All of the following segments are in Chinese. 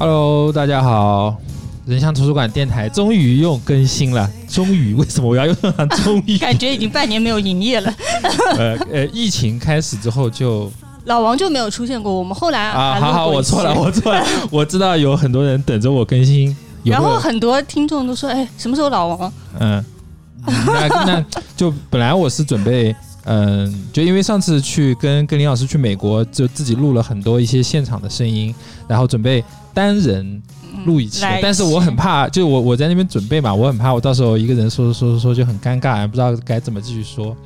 Hello，大家好，人像图书馆电台终于又更新了。终于，为什么我要用上终于？感觉已经半年没有营业了。呃呃，疫情开始之后就老王就没有出现过。我们后来啊，好好，我错了，我错了。我知道有很多人等着我更新，然后很多听众都说：“哎，什么时候老王？”嗯，那那就本来我是准备。嗯，就因为上次去跟跟林老师去美国，就自己录了很多一些现场的声音，然后准备单人录一期，但是我很怕，就我我在那边准备嘛，我很怕我到时候一个人说说说说就很尴尬，不知道该怎么继续说。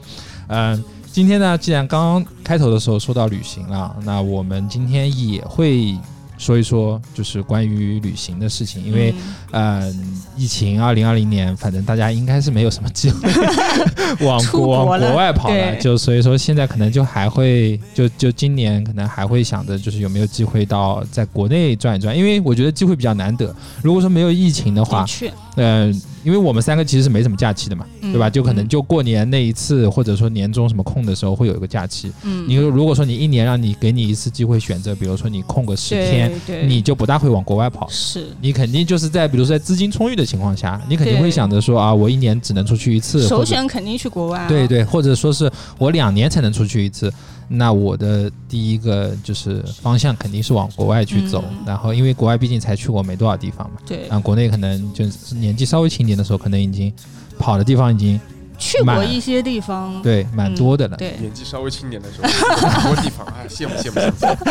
嗯，今天呢，既然刚刚开头的时候说到旅行了，那我们今天也会。说一说就是关于旅行的事情，因为，呃，疫情二零二零年，反正大家应该是没有什么机会 往国往国外跑了，就所以说现在可能就还会就就今年可能还会想着就是有没有机会到在国内转一转，因为我觉得机会比较难得。如果说没有疫情的话，嗯。因为我们三个其实是没什么假期的嘛，对吧？就可能就过年那一次，或者说年终什么空的时候会有一个假期。嗯，你如果说你一年让你给你一次机会选择，比如说你空个十天，你就不大会往国外跑。是，你肯定就是在比如说在资金充裕的情况下，你肯定会想着说啊，我一年只能出去一次。首选肯定去国外。对对，或者说是我两年才能出去一次。那我的第一个就是方向肯定是往国外去走，然后因为国外毕竟才去过没多少地方嘛，对，然后国内可能就是年纪稍微轻点的时候，可能已经跑的地方已经去过一些地方，对，蛮多的了。对，年纪稍微轻点的时候，很多地方，哎，羡慕羡慕羡慕。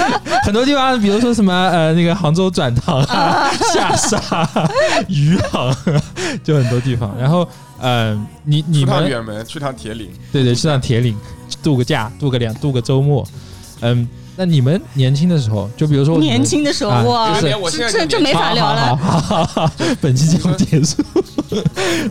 很多地方，比如说什么呃，那个杭州转塘啊、下沙、余杭，就很多地方。然后呃，你你们远门去趟铁岭，对对，去趟铁岭。度个假，度个两，度个周末，嗯，那你们年轻的时候，就比如说年轻的时候，哇，这这没法聊了。本期节目结束，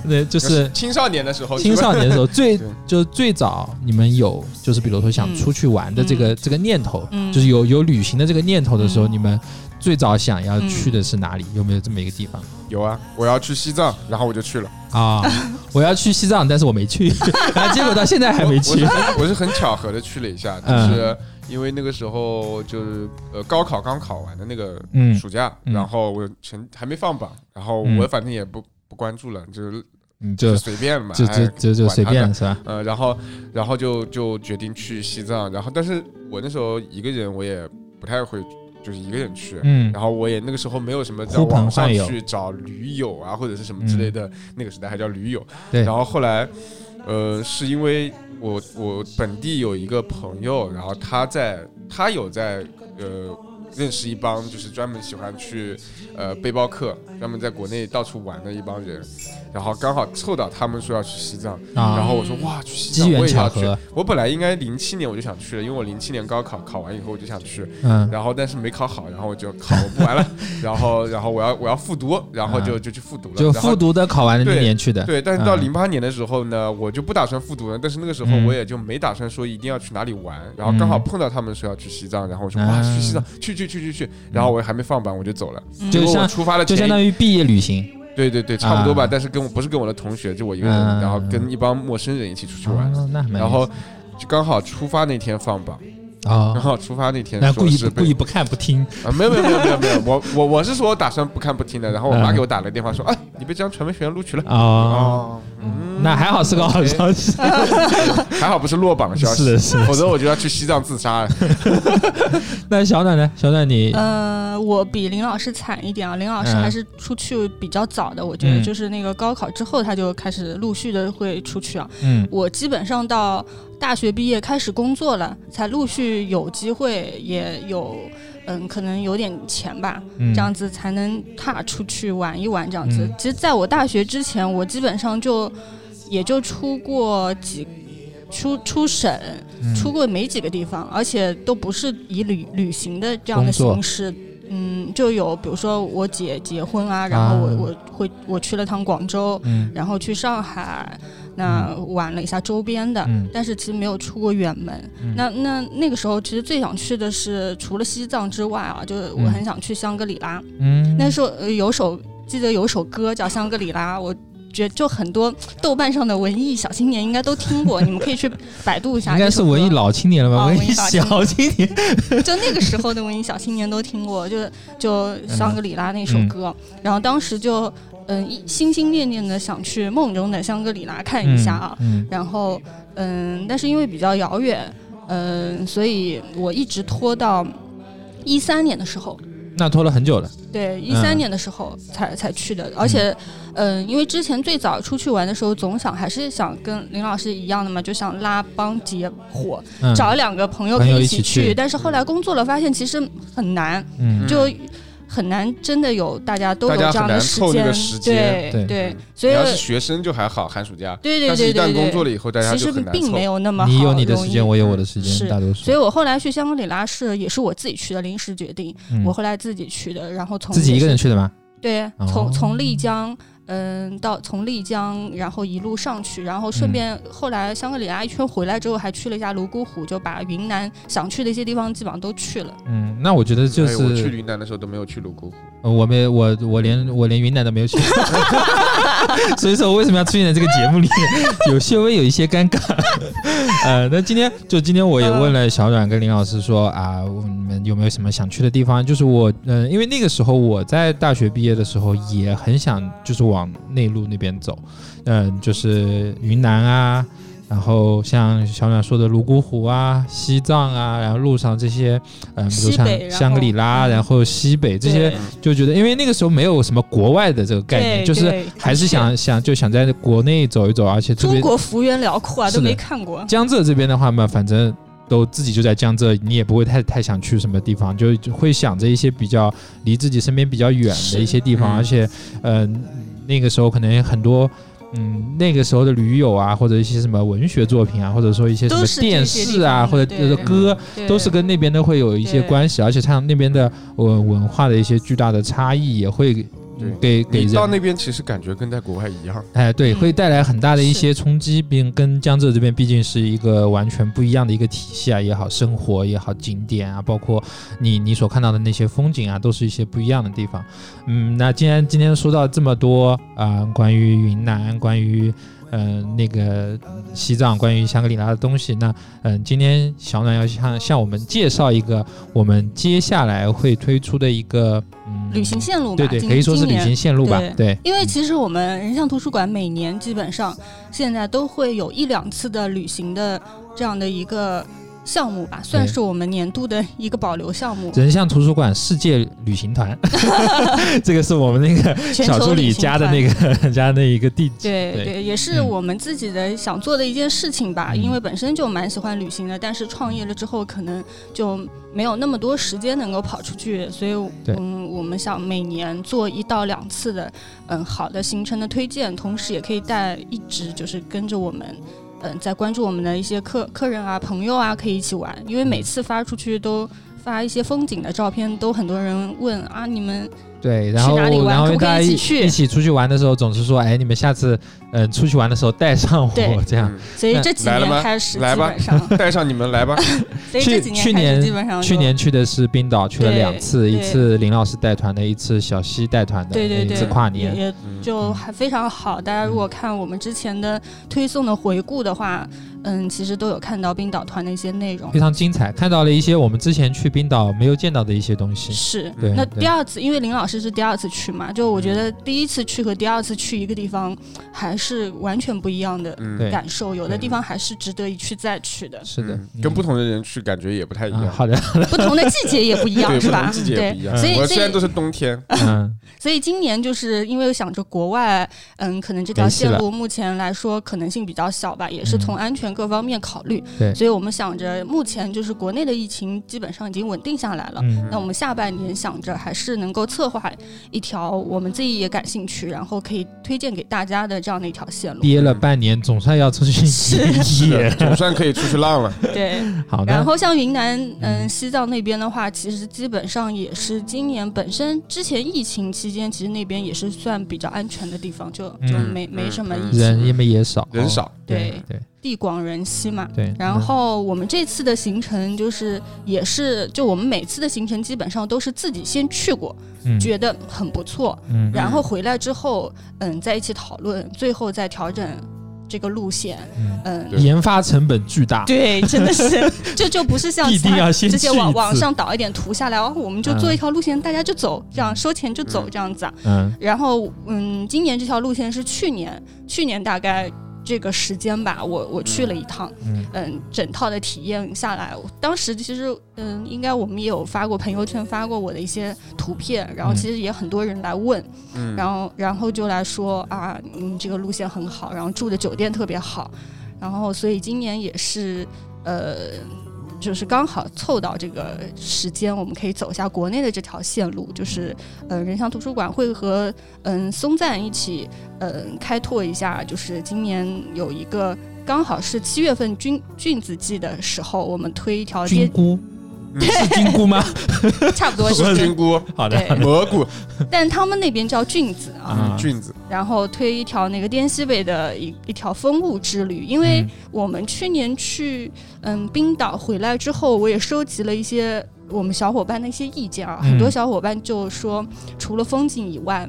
那就是青少年的时候，青少年的时候最就最早，你们有就是比如说想出去玩的这个这个念头，就是有有旅行的这个念头的时候，你们最早想要去的是哪里？有没有这么一个地方？有啊，我要去西藏，然后我就去了啊！我要去西藏，但是我没去，然 后结果到现在还没去。我是很巧合的去了一下，就是因为那个时候就是呃高考刚考完的那个暑假，然后我成还没放榜，然后我反正也不不关注了，就是就随便嘛，就就就就随便是吧？呃，然后然后就就决定去西藏，然后但是我那时候一个人，我也不太会。就是一个人去，嗯，然后我也那个时候没有什么在网上去找驴友啊，或者是什么之类的，那个时代还叫驴友。对，然后后来，呃，是因为我我本地有一个朋友，然后他在他有在呃。认识一帮就是专门喜欢去，呃，背包客，专门在国内到处玩的一帮人，然后刚好凑到他们说要去西藏，然后我说哇，去西藏我也要去。我本来应该零七年我就想去了，因为我零七年高考考完以后我就想去，嗯，然后但是没考好，然后我就考不完了，然后然后我要我要复读，然后就就去复读了。就复读的考完的那年去的。对，但是到零八年的时候呢，我就不打算复读了，但是那个时候我也就没打算说一定要去哪里玩，然后刚好碰到他们说要去西藏，然后我说哇，去西藏，去去去去去，然后我还没放榜，我就走了，就我出发了，就相当于毕业旅行。对对对，差不多吧。但是跟我不是跟我的同学，就我一个人，然后跟一帮陌生人一起出去玩。然后就刚好出发那天放榜。啊，然后出发那天，故意故意不看不听啊？没有没有没有没有没有，我我我是说我打算不看不听的。然后我妈给我打了电话说，哎，你被江传媒学院录取了啊。那还好是个好消息，还好不是落榜的消息，是是，否则我就要去西藏自杀了。那小暖呢？小暖你？呃，我比林老师惨一点啊。林老师还是出去比较早的，我觉得就是那个高考之后他就开始陆续的会出去啊。嗯，我基本上到大学毕业开始工作了，才陆续有机会，也有嗯，可能有点钱吧，这样子才能踏出去玩一玩这样子。其实在我大学之前，我基本上就。也就出过几出出省，出过没几个地方，而且都不是以旅旅行的这样的形式。嗯，就有比如说我姐结婚啊，然后我我会我去了趟广州，然后去上海，那玩了一下周边的，但是其实没有出过远门。那那那个时候其实最想去的是除了西藏之外啊，就是我很想去香格里拉。嗯，那时候有首记得有首歌叫《香格里拉》，我。觉就很多豆瓣上的文艺小青年应该都听过，你们可以去百度一下。应该是文艺老青年了吧？文艺小青年，就那个时候的文艺小青年都听过，就就香格里拉那首歌。然后当时就嗯，心心念念的想去梦中的香格里拉看一下啊。然后嗯，但是因为比较遥远，嗯，所以我一直拖到一三年的时候。那拖了很久了。对，一三年的时候才才去的，而且，嗯，因为之前最早出去玩的时候，总想还是想跟林老师一样的嘛，就想拉帮结伙，找两个朋友可以一起去。但是后来工作了，发现其实很难，就。很难真的有大家都有这样的时间，对对，所以要是学生就还好，寒暑假，对对对对但是一旦工作了以后，大家其实并没有那么好。你有你的时间，我有我的时间，大多数。所以我后来去香格里拉是也是我自己去的，临时决定，我后来自己去的，然后从自己一个人去的吗？对，从从丽江。嗯，到从丽江，然后一路上去，然后顺便后来香格里拉一圈回来之后，还去了一下泸沽湖，就把云南想去的一些地方基本上都去了。嗯，那我觉得就是我去云南的时候都没有去泸沽湖。我没，我我连我连云南都没有去，所以说我为什么要出现在这个节目里面，有些微有一些尴尬。呃，那今天就今天我也问了小阮跟林老师说啊，你们有没有什么想去的地方？就是我，嗯，因为那个时候我在大学毕业的时候也很想，就是。往内陆那边走，嗯，就是云南啊，然后像小暖说的泸沽湖啊、西藏啊，然后路上这些，嗯，比如像香格里拉，然后西北这些，就觉得因为那个时候没有什么国外的这个概念，就是还是想想就想在国内走一走，而且中国幅员辽阔啊，都没看过。江浙这边的话嘛，反正。都自己就在江浙，你也不会太太想去什么地方，就会想着一些比较离自己身边比较远的一些地方，而且，呃，那个时候可能很多，嗯，那个时候的驴友啊，或者一些什么文学作品啊，或者说一些什么电视啊，或者就是歌，都是跟那边的会有一些关系，而且像那边的文文化的一些巨大的差异也会。给给到那边其实感觉跟在国外一样，哎，对，会带来很大的一些冲击，并跟江浙这边毕竟是一个完全不一样的一个体系啊，也好，生活也好，景点啊，包括你你所看到的那些风景啊，都是一些不一样的地方。嗯，那既然今天说到这么多啊，关于云南，关于。嗯，那个西藏关于香格里拉的东西，那嗯，今天小暖要向向我们介绍一个我们接下来会推出的一个嗯旅行线路，对对，可以说是旅行线路吧，对。因为其实我们人像图书馆每年基本上现在都会有一两次的旅行的这样的一个。项目吧，算是我们年度的一个保留项目。人像图书馆世界旅行团，这个是我们那个小助理加的那个 加的一个地址。对对，也是我们自己的想做的一件事情吧。因为本身就蛮喜欢旅行的，但是创业了之后，可能就没有那么多时间能够跑出去，所以嗯，我们想每年做一到两次的嗯好的行程的推荐，同时也可以带一直就是跟着我们。嗯，在关注我们的一些客客人啊、朋友啊，可以一起玩，因为每次发出去都发一些风景的照片，都很多人问啊，你们。对，然后然后大家一起一起出去玩的时候，总是说，哎，你们下次嗯出去玩的时候带上我，这样。所以这几年开始，来吧，带上你们来吧。去去年去年去的是冰岛，去了两次，一次林老师带团的，一次小西带团的，对一次跨年，也就还非常好。大家如果看我们之前的推送的回顾的话。嗯，其实都有看到冰岛团的一些内容，非常精彩，看到了一些我们之前去冰岛没有见到的一些东西。是，那第二次，因为林老师是第二次去嘛，就我觉得第一次去和第二次去一个地方还是完全不一样的感受，有的地方还是值得一去再去的。是的，跟不同的人去感觉也不太一样。好的，不同的季节也不一样，是吧？季节也不一样。所以虽然都是冬天，嗯，所以今年就是因为想着国外，嗯，可能这条线路目前来说可能性比较小吧，也是从安全各方面考虑。对，所以我们想着，目前就是国内的疫情基本上已经稳定下来了。嗯，那我们下半年想着还是能够策划一条我们自己也感兴趣，然后可以推荐给大家的这样的一条线路。憋了半年，总算要出去野，总算可以出去浪了。对，好。然后像云南、嗯西藏那边的话，其实基本上也是今年本身之前疫情期间，其实那边也是算比较安全的地方，就就没没什么疫情，人因为也少，人少。对对，地广人稀嘛。对。然后我们这次的行程就是也是，就我们每次的行程基本上都是自己先去过，觉得很不错，嗯，然后回来之后，嗯，在一起讨论，最后再调整。这个路线，嗯，研发成本巨大，对，真的是，就就不是像直接网网上导一点图下来，然后我们就做一条路线，大家就走，这样收钱就走这样子啊，嗯，然后嗯，今年这条路线是去年，去年大概。这个时间吧，我我去了一趟，嗯，整套的体验下来，当时其实，嗯，应该我们也有发过朋友圈，发过我的一些图片，然后其实也很多人来问，然后然后就来说啊，嗯，这个路线很好，然后住的酒店特别好，然后所以今年也是，呃。就是刚好凑到这个时间，我们可以走一下国内的这条线路。就是，呃，人像图书馆会和嗯松赞一起，嗯开拓一下。就是今年有一个刚好是七月份菌菌子季的时候，我们推一条菌菇。是菌菇吗？差不多是菌菇。好的，蘑菇。但他们那边叫菌子啊，菌子。然后推一条那个滇西北的一一条风物之旅，因为我们去年去嗯冰岛回来之后，我也收集了一些我们小伙伴的一些意见啊，很多小伙伴就说，除了风景以外。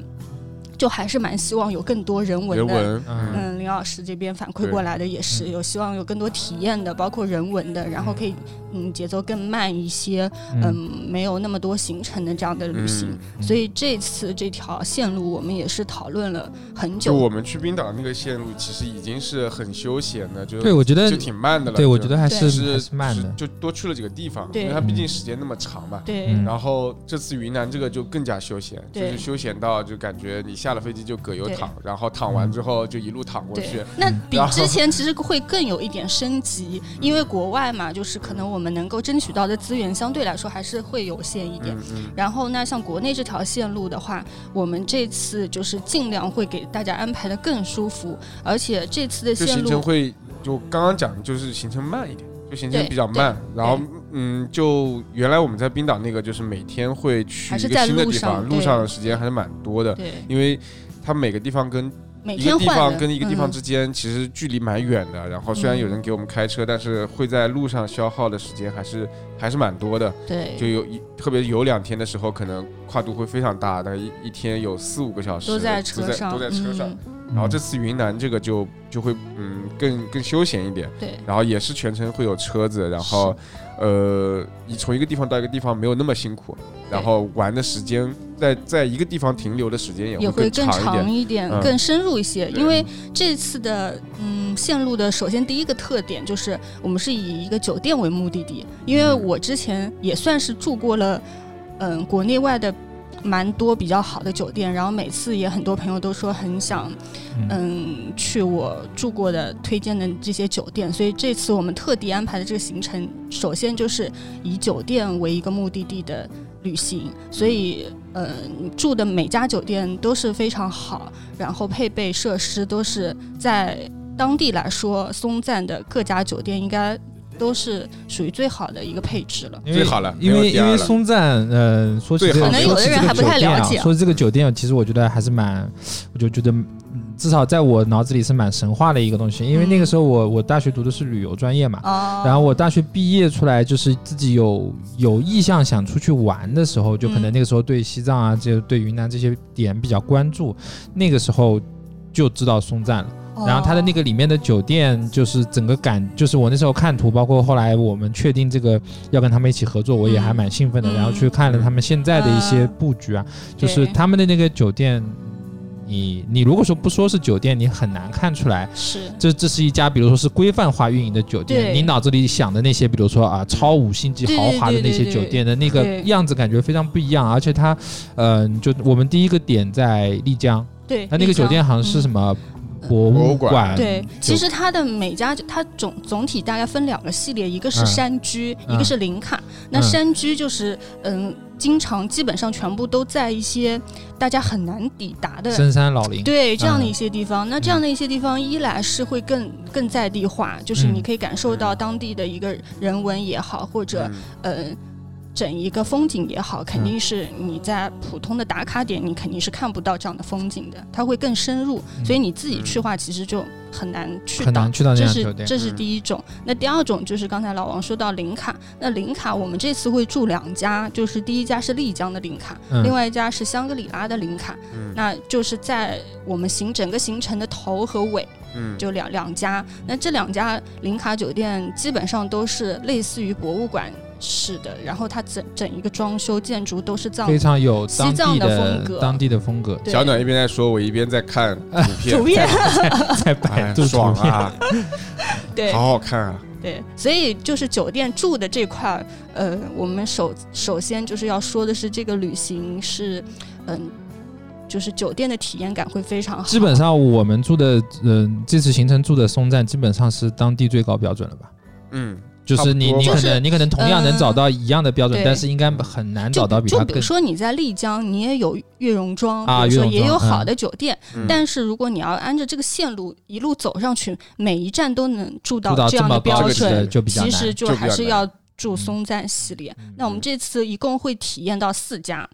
就还是蛮希望有更多人文的，嗯，林老师这边反馈过来的也是有希望有更多体验的，包括人文的，然后可以嗯节奏更慢一些，嗯，没有那么多行程的这样的旅行。所以这次这条线路我们也是讨论了很久。就我们去冰岛那个线路，其实已经是很休闲的，就对我觉得就挺慢的了。对我觉得还是是慢的，就多去了几个地方，因为它毕竟时间那么长嘛。对。然后这次云南这个就更加休闲，就是休闲到就感觉你下。下了飞机就葛优躺，然后躺完之后就一路躺过去。那比之前其实会更有一点升级，因为国外嘛，就是可能我们能够争取到的资源相对来说还是会有限一点。然后那像国内这条线路的话，我们这次就是尽量会给大家安排的更舒服，而且这次的线路会就刚刚讲就是行程慢一点，就行程比较慢，然后。嗯，就原来我们在冰岛那个，就是每天会去一个新的地方，路上的时间还是蛮多的。对，因为它每个地方跟一个地方跟一个地方之间其实距离蛮远的。然后虽然有人给我们开车，但是会在路上消耗的时间还是还是蛮多的。对，就有一特别有两天的时候，可能跨度会非常大，大概一一天有四五个小时都在车上，都在车上。然后这次云南这个就就会嗯更更休闲一点。对，然后也是全程会有车子，然后。呃，你从一个地方到一个地方没有那么辛苦，然后玩的时间在在一个地方停留的时间也会更长一点，更深入一些。因为这次的嗯线路的首先第一个特点就是我们是以一个酒店为目的地，因为我之前也算是住过了嗯国内外的。蛮多比较好的酒店，然后每次也很多朋友都说很想，嗯，去我住过的推荐的这些酒店，所以这次我们特地安排的这个行程，首先就是以酒店为一个目的地的旅行，所以，嗯，住的每家酒店都是非常好，然后配备设施都是在当地来说，松赞的各家酒店应该。都是属于最好的一个配置了，最好了，因为因为松赞，呃，说起可能有的人还不太了解，说这个酒店，其实我觉得还是蛮，我就觉得至少在我脑子里是蛮神话的一个东西，因为那个时候我我大学读的是旅游专业嘛，然后我大学毕业出来就是自己有有意向想出去玩的时候，就可能那个时候对西藏啊，这对云南这些点比较关注，那个时候就知道松赞了。然后它的那个里面的酒店，就是整个感，就是我那时候看图，包括后来我们确定这个要跟他们一起合作，我也还蛮兴奋的。然后去看了他们现在的一些布局啊，就是他们的那个酒店，你你如果说不说是酒店，你很难看出来。是。这这是一家，比如说是规范化运营的酒店。你脑子里想的那些，比如说啊超五星级豪华的那些酒店的那个样子，感觉非常不一样。而且它，嗯，就我们第一个点在丽江，对，它那个酒店好像是什么。博物馆对，其实它的每家它总总体大概分两个系列，一个是山居，一个是林卡。那山居就是嗯，经常基本上全部都在一些大家很难抵达的深山老林，对这样的一些地方。那这样的一些地方，一来是会更更在地化，就是你可以感受到当地的一个人文也好，或者嗯。整一个风景也好，肯定是你在普通的打卡点，你肯定是看不到这样的风景的，它会更深入。所以你自己去的话，其实就很难去到。去到这是这是第一种。那第二种就是刚才老王说到林卡，那林卡我们这次会住两家，就是第一家是丽江的林卡，另外一家是香格里拉的林卡。那就是在我们行整个行程的头和尾，嗯就两两家。那这两家林卡酒店基本上都是类似于博物馆。是的，然后它整整一个装修建筑都是藏，非常有西藏的风格，当地的风格。小暖一边在说，我一边在看 图片，在百度爽啊，对，好好看啊。对，所以就是酒店住的这块呃，我们首首先就是要说的是，这个旅行是，嗯，就是酒店的体验感会非常好。基本上我们住的，嗯，这次行程住的松赞，基本上是当地最高标准了吧？嗯。就是你，你可能你可能同样能找到一样的标准，但是应该很难找到比它更。就比如说你在丽江，你也有悦榕庄，比如说也有好的酒店，但是如果你要按照这个线路一路走上去，每一站都能住到这样的标准，其实就还是要住松赞系列。那我们这次一共会体验到四家。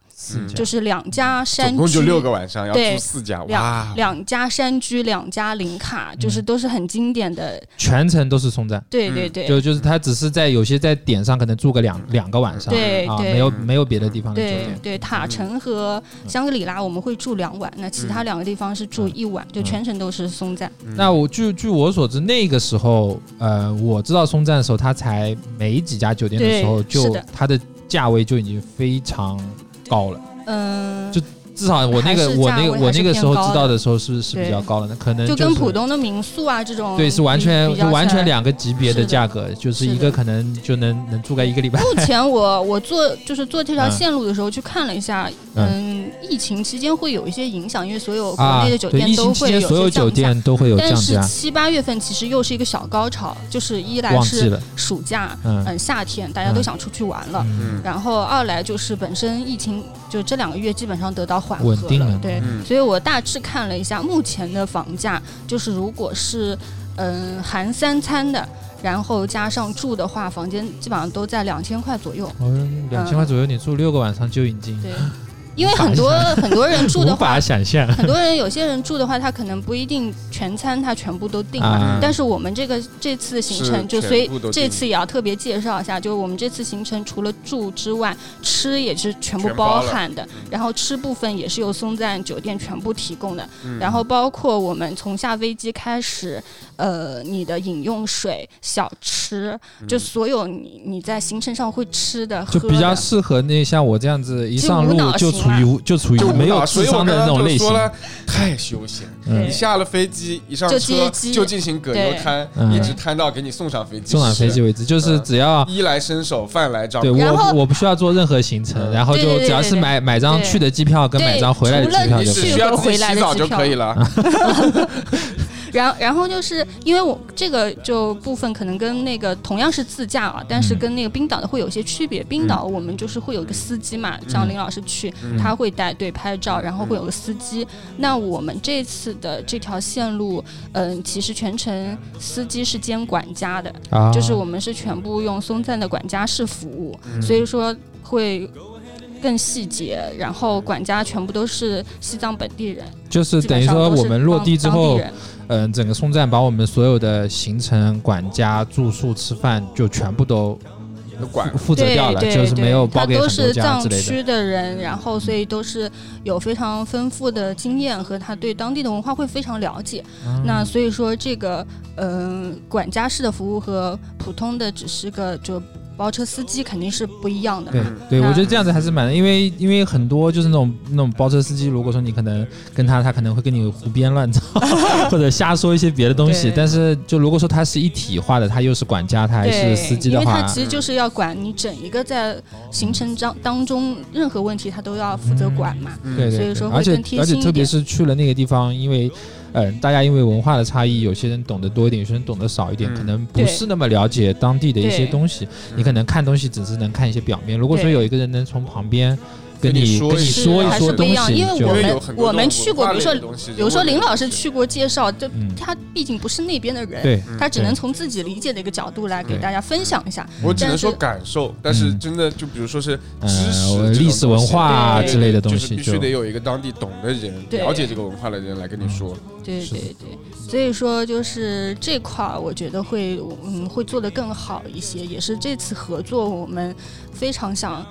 就是两家山居，总共就六个晚上，要住四家，两两家山居，两家林卡，就是都是很经典的，全程都是松赞。对对对，就就是他只是在有些在点上可能住个两两个晚上，对啊，没有没有别的地方的酒店。对塔城和香格里拉我们会住两晚，那其他两个地方是住一晚，就全程都是松赞。那我据据我所知，那个时候呃，我知道松赞的时候，他才没几家酒店的时候，就它的价位就已经非常。高了，嗯，就。至少我那个我那个我那个时候知道的。时候是是比较高的，那可能就跟普通的民宿啊这种对是完全就完全两个级别的价格，就是一个可能就能能住个一个礼拜。目前我我做就是做这条线路的时候去看了一下，嗯，疫情期间会有一些影响，因为所有国内的酒店都会有所有酒店都会有降价。但是七八月份其实又是一个小高潮，就是一来是暑假，嗯，夏天大家都想出去玩了，嗯。然后二来就是本身疫情就这两个月基本上得到。稳定了，对，所以我大致看了一下目前的房价，就是如果是嗯含三餐的，然后加上住的话，房间基本上都在两千块左右。嗯，两千块左右，你住六个晚上就已经。对。因为很多很多人住的话，无法想象。很多人有些人住的话，他可能不一定全餐他全部都订了。但是我们这个这次行程就所以这次也要特别介绍一下，就是我们这次行程除了住之外，吃也是全部包含的。然后吃部分也是由松赞酒店全部提供的。然后包括我们从下飞机开始，呃，你的饮用水、小吃，就所有你你在行程上会吃的，就比较适合那像我这样子一上路就。处于就处于没有智商的那种类型，太休闲。你下了飞机，一上车就进行葛优瘫，一直瘫到给你送上飞机，送上飞机为止。就是只要衣来伸手，饭来张。对我我不需要做任何行程，然后就只要是买买张去的机票跟买张回来的机票就可以，需要自己洗澡就可以了。然然后就是因为我这个就部分可能跟那个同样是自驾啊，但是跟那个冰岛的会有些区别。冰岛我们就是会有一个司机嘛，像林老师去，他会带队拍照，然后会有个司机。那我们这次的这条线路，嗯，其实全程司机是兼管家的，就是我们是全部用松赞的管家式服务，所以说会更细节。然后管家全部都是西藏本地人，就是等于说我们落地之后。嗯，整个松赞把我们所有的行程、管家、住宿、吃饭就全部都管负责掉了，就是没有包给很多家之类的。区的人，然后所以都是有非常丰富的经验和他对当地的文化会非常了解。那所以说这个嗯，管家式的服务和普通的只是个就。包车司机肯定是不一样的。对对，我觉得这样子还是蛮，因为因为很多就是那种那种包车司机，如果说你可能跟他，他可能会跟你胡编乱造，或者瞎说一些别的东西。但是就如果说他是一体化的，他又是管家，他还是司机的话，因为他其实就是要管你整一个在行程当当中任何问题，他都要负责管嘛。对对。所以说而且而且特别是去了那个地方，因为。嗯，大家因为文化的差异，有些人懂得多一点，有些人懂得少一点，可能不是那么了解当地的一些东西。你可能看东西只是能看一些表面。如果说有一个人能从旁边跟你跟你说一说东西，因为我们我们去过，比如说比如说林老师去过介绍，就他毕竟不是那边的人，对，他只能从自己理解的一个角度来给大家分享一下。我只能说感受，但是真的就比如说是知识、历史文化之类的东西，必须得有一个当地懂的人、了解这个文化的人来跟你说。对对对，所以说就是这块儿，我觉得会嗯会做得更好一些，也是这次合作我们非常想。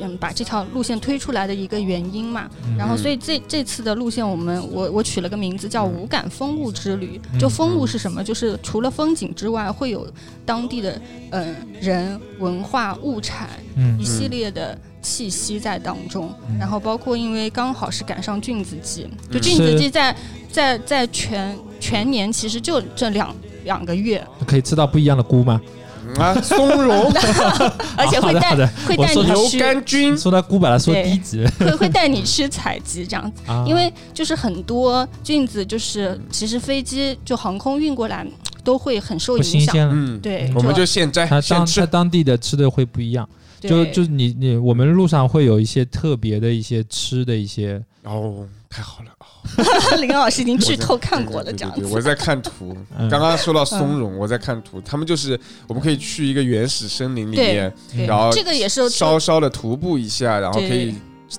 嗯，把这条路线推出来的一个原因嘛，然后所以这这次的路线，我们我我取了个名字叫“无感风物之旅”。就风物是什么？就是除了风景之外，会有当地的嗯人文化物产一系列的气息在当中。然后包括因为刚好是赶上菌子季，就菌子季在在在全全年其实就这两两个月，可以吃到不一样的菇吗？啊，松茸，而且会带会带你牛肝菌，说到菇把它说低级，会会带你去采集这样子，因为就是很多菌子，就是其实飞机就航空运过来都会很受影响，嗯，对，我们就现摘，它当它当地的吃的会不一样，就就你你我们路上会有一些特别的一些吃的一些哦，太好了。林老师已经剧透看过了，这样子。我在看图，刚刚说到松茸，我在看图。他们就是我们可以去一个原始森林里面，然后这个也是稍稍的徒步一下，然后可以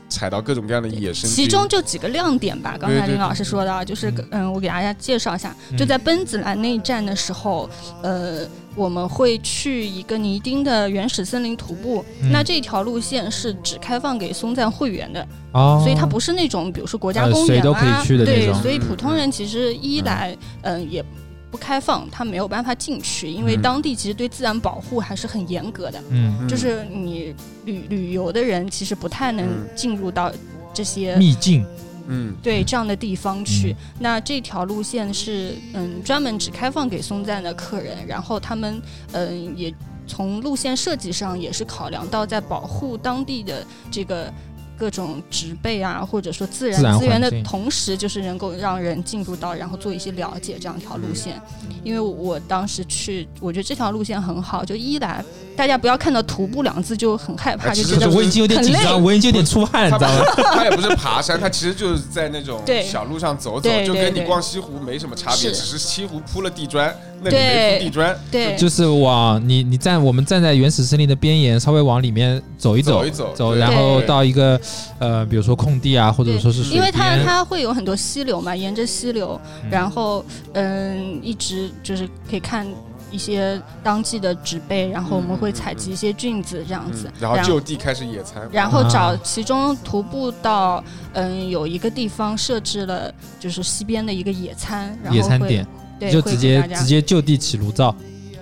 采到各种各样的野生。其中就几个亮点吧。刚才林老师说的，就是嗯，我给大家介绍一下，就在奔子栏那一站的时候，呃。我们会去一个尼丁的原始森林徒步，那这条路线是只开放给松赞会员的，所以它不是那种比如说国家公园啊，对，所以普通人其实一来，嗯，也不开放，他没有办法进去，因为当地其实对自然保护还是很严格的，嗯，就是你旅旅游的人其实不太能进入到这些秘境。嗯，对这样的地方去，那这条路线是嗯专门只开放给松赞的客人，然后他们嗯也从路线设计上也是考量到在保护当地的这个。各种植被啊，或者说自然资源的同时，就是能够让人进入到，然后做一些了解这样一条路线。因为我当时去，我觉得这条路线很好。就一来，大家不要看到徒步两字就很害怕，就觉得我已经有点紧张，我已经有点出汗，你知道吗？它也不是爬山，它其实就是在那种小路上走走，就跟你逛西湖没什么差别，只是西湖铺了地砖。那里没铺地砖，对，就是往你你站我们站在原始森林的边沿，稍微往里面走一走，走走，然后到一个呃，比如说空地啊，或者说是因为它它会有很多溪流嘛，沿着溪流，然后嗯，一直就是可以看一些当季的植被，然后我们会采集一些菌子这样子，然后就地开始野餐，然后找其中徒步到嗯有一个地方设置了就是西边的一个野餐，野餐点。就直接直接就地起炉灶，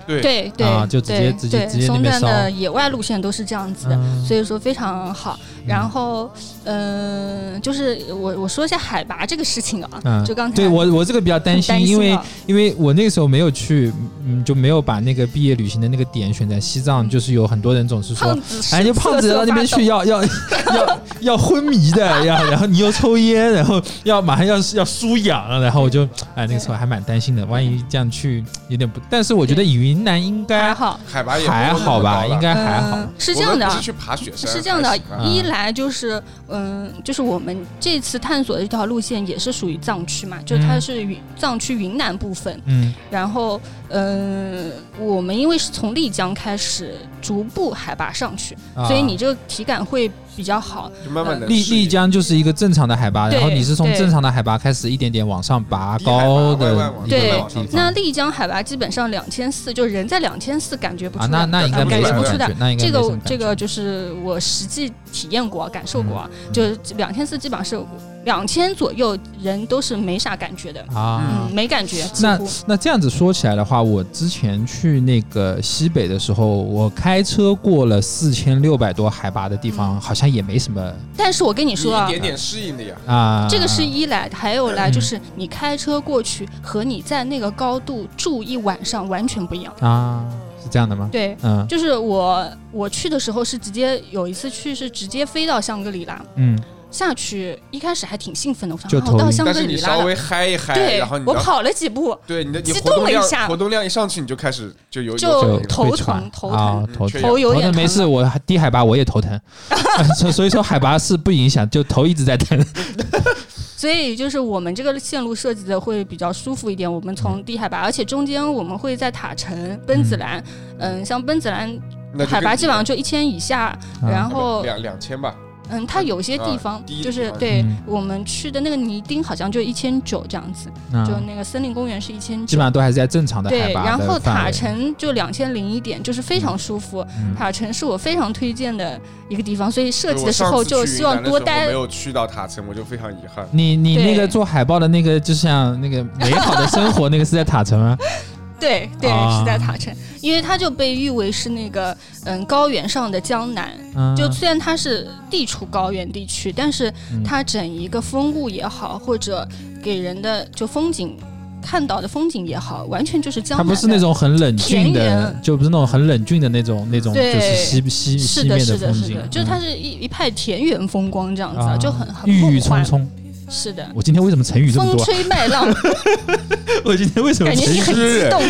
对对对，就直接直接直接松赞的野外路线都是这样子的，所以说非常好。然后，嗯，就是我我说一下海拔这个事情啊，就刚才对我我这个比较担心，因为因为我那个时候没有去，嗯，就没有把那个毕业旅行的那个点选在西藏，就是有很多人总是说，哎，就胖子到那边去要要 要要昏迷的，要然后你又抽烟，然后要马上要要输氧，然后我就哎那个时候还蛮担心的，万一这样去有点不，但是我觉得云南应该还好，海拔还好吧，应该还好。是这样的，是去爬雪山，是这样的，一来就是，嗯，就是我们这次探索的这条路线也是属于藏区嘛，就它是云藏区云南部分，嗯，然后，嗯，我们因为是从丽江开始逐步海拔上去，所以你这个体感会。比较好，丽丽江就是一个正常的海拔，然后你是从正常的海拔开始一点点往上拔高的。对，那丽江海拔基本上两千四，就人在两千四感觉不出来，那那应该感觉不出的。这个这个就是我实际体验过、感受过，就两千四基本上是。两千左右人都是没啥感觉的啊，没感觉。那那这样子说起来的话，我之前去那个西北的时候，我开车过了四千六百多海拔的地方，好像也没什么。但是我跟你说啊，一点点适应的呀啊，这个是一来，还有来就是你开车过去和你在那个高度住一晚上完全不一样啊，是这样的吗？对，嗯，就是我我去的时候是直接有一次去是直接飞到香格里拉，嗯。下去一开始还挺兴奋的，我想就我到香格里拉稍微嗨一嗨，对，然后我跑了几步，对你的激动了一下，活动量一上去你就开始就有就头疼，头疼，头头有点没事，我低海拔我也头疼，所以说海拔是不影响，就头一直在疼。所以就是我们这个线路设计的会比较舒服一点，我们从低海拔，而且中间我们会在塔城、奔子栏，嗯，像奔子栏海拔基本上就一千以下，然后两两千吧。嗯，它有些地方就是对我们去的那个尼丁好像就一千九这样子，就那个森林公园是一千九，基本上都还是在正常的对，然后塔城就两千零一点，就是非常舒服。塔城是我非常推荐的一个地方，所以设计的时候就希望多待。没有去到塔城，我就非常遗憾。你你那个做海报的那个，就像那个美好的生活，那个是在塔城吗？对对，是在塔城，因为它就被誉为是那个嗯高原上的江南。就虽然它是地处高原地区，但是它整一个风物也好，或者给人的就风景看到的风景也好，完全就是江南。它不是那种很冷峻的，就不是那种很冷峻的那种那种，就是西西西面的风景。就是它是一一派田园风光这样子，啊就很很郁郁葱葱。是的，我今天为什么成语这么多？风吹麦浪。我今天为什么感觉你很激动？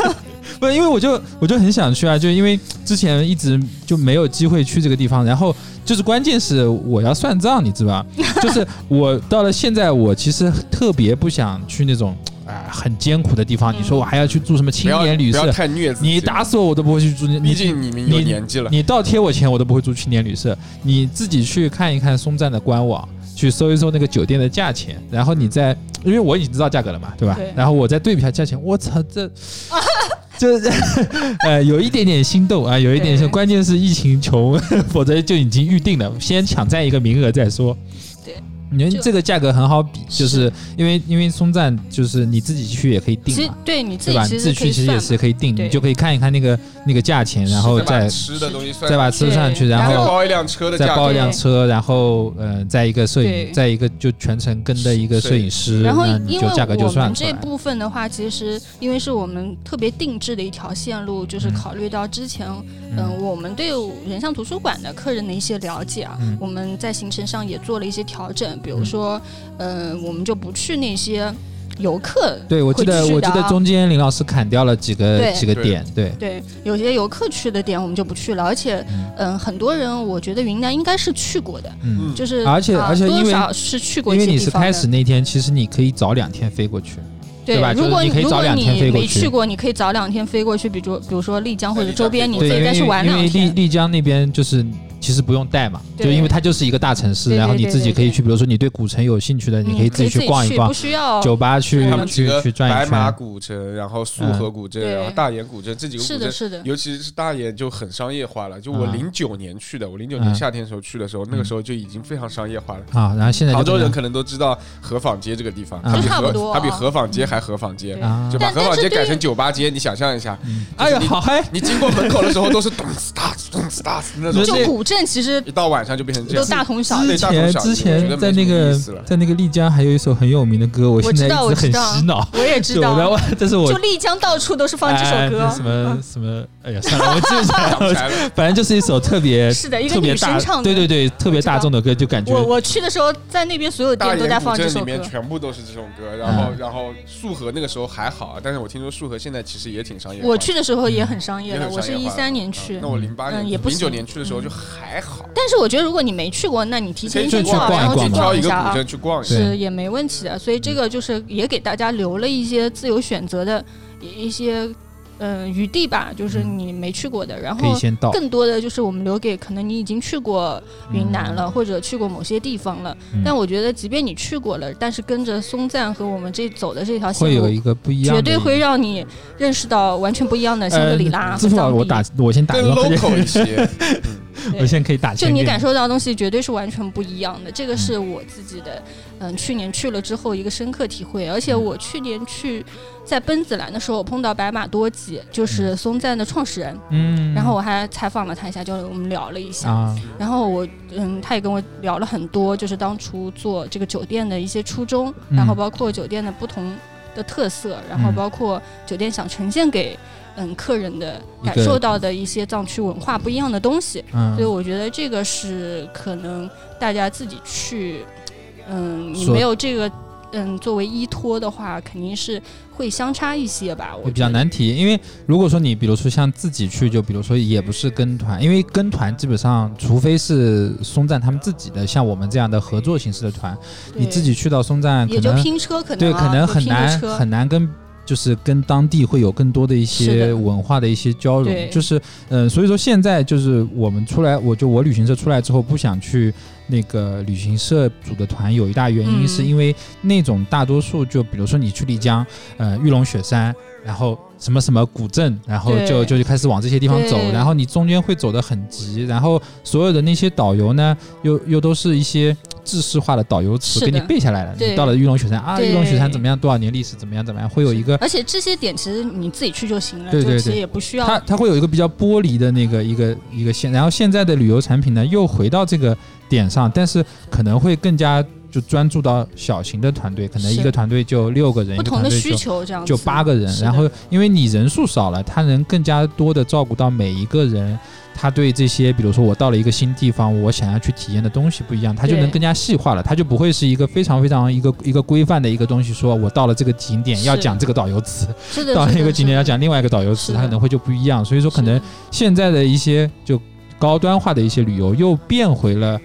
不，因为我就我就很想去啊，就因为之前一直就没有机会去这个地方，然后就是关键是我要算账，你知道吧？就是我到了现在，我其实特别不想去那种啊很艰苦的地方。你说我还要去住什么青年旅社？太虐你打死我我都不会去住。毕竟你们有年纪了，你倒贴我钱我都不会住青年旅社。你自己去看一看松赞的官网。去搜一搜那个酒店的价钱，然后你再，因为我已经知道价格了嘛，对吧？然后我再对比下价钱，我操，这，就是，呃，有一点点心动啊，有一点，关键是疫情穷，否则就已经预定了，先抢占一个名额再说。你们这个价格很好比，就是因为因为松赞就是你自己去也可以定嘛，对，你自己自己去其实也是可以定，你就可以看一看那个那个价钱，然后再吃的东西再把吃上去，然后包一辆车的再包一辆车，然后呃，再一个摄影，再一个就全程跟的一个摄影师，然后因为价格就算这部分的话，其实因为是我们特别定制的一条线路，就是考虑到之前嗯。我们对人像图书馆的客人的一些了解啊，我们在行程上也做了一些调整，比如说。嗯，我们就不去那些游客。对，我记得我记得中间林老师砍掉了几个几个点。对对，有些游客去的点我们就不去了。而且，嗯，很多人我觉得云南应该是去过的，嗯，就是而且而且因为是去过，因为你是开始那天，其实你可以早两天飞过去，对吧？如果你可以早两天飞过去。没去过，你可以早两天飞过去，比如比如说丽江或者周边，你可以再去玩两天。因为丽丽江那边就是。其实不用带嘛，就因为它就是一个大城市，然后你自己可以去，比如说你对古城有兴趣的，你可以自己去逛一逛，不需要酒吧去去去转一圈。白马古城，然后束河古镇，然后大研古镇这几个古镇，是的，尤其是大研就很商业化了。就我零九年去的，我零九年夏天时候去的时候，那个时候就已经非常商业化了啊。然后现在杭州人可能都知道河坊街这个地方，它比河它比河坊街还河坊街，就把河坊街改成酒吧街。你想象一下，哎呀，好嗨！你经过门口的时候都是咚次哒咚次哒那种。就古镇其实一到晚上就变成这样，都大同小异。之前之前在那个在那个丽江还有一首很有名的歌，我现在一直很洗脑。我也知道，但 是我就丽江到处都是放这首歌，什么什么，哎呀，算了，我记不起来了。反正就是一首特别是的，一个女生唱的，对对对，特别大众的歌，就感觉我我去的时候，在那边所有店都在放这首歌，里面全部都是这首歌。然后然后束河那个时候还好，但是我听说束河现在其实也挺商业。我去的时候也很商业的，我是一三年去，那我零八年也不零九年去的时候就还好。但是我觉得如果你没去过，那你提前去逛，然后去逛一下啊，是也没问题的。所以这个就是也给大家留了一些自由选择的一些嗯余地吧，就是你没去过的，然后更多的就是我们留给可能你已经去过云南了，或者去过某些地方了。但我觉得，即便你去过了，但是跟着松赞和我们这走的这条线路，会有一个不一样，绝对会让你认识到完全不一样的香格里拉。支付宝，我打，我先打个 local 一些。我现在可以打，就你感受到的东西绝对是完全不一样的。这个是我自己的，嗯，去年去了之后一个深刻体会。而且我去年去在奔子栏的时候，我碰到白马多吉，就是松赞的创始人，嗯，然后我还采访了他一下，就我们聊了一下，然后我，嗯，他也跟我聊了很多，就是当初做这个酒店的一些初衷，然后包括酒店的不同。的特色，然后包括酒店想呈现给嗯客人的感受到的一些藏区文化不一样的东西，所以我觉得这个是可能大家自己去，嗯，你没有这个。嗯，作为依托的话，肯定是会相差一些吧。会比较难提，因为如果说你比如说像自己去，就比如说也不是跟团，因为跟团基本上，除非是松赞他们自己的，像我们这样的合作形式的团，你自己去到松赞，也就拼车可能对，可能很难很难跟。就是跟当地会有更多的一些文化的一些交融，就是嗯，所以说现在就是我们出来，我就我旅行社出来之后不想去那个旅行社组的团，有一大原因是因为那种大多数就比如说你去丽江，呃，玉龙雪山，然后什么什么古镇，然后就就开始往这些地方走，然后你中间会走得很急，然后所有的那些导游呢，又又都是一些。制式化的导游词给你背下来了，你到了玉龙雪山啊，玉龙雪山怎么样？多少年历史？怎么样？怎么样？会有一个，而且这些点其实你自己去就行了，对对对，也不需要。它它会有一个比较剥离的那个一个一个线，然后现在的旅游产品呢又回到这个点上，但是可能会更加就专注到小型的团队，可能一个团队就六个人，不同的需求这样就八个人，然后因为你人数少了，他能更加多的照顾到每一个人。他对这些，比如说我到了一个新地方，我想要去体验的东西不一样，他就能更加细化了，他就不会是一个非常非常一个一个规范的一个东西。说我到了这个景点要讲这个导游词，到了一个景点要讲另外一个导游词，他可能会就不一样。所以说，可能现在的一些就高端化的一些旅游又变回了。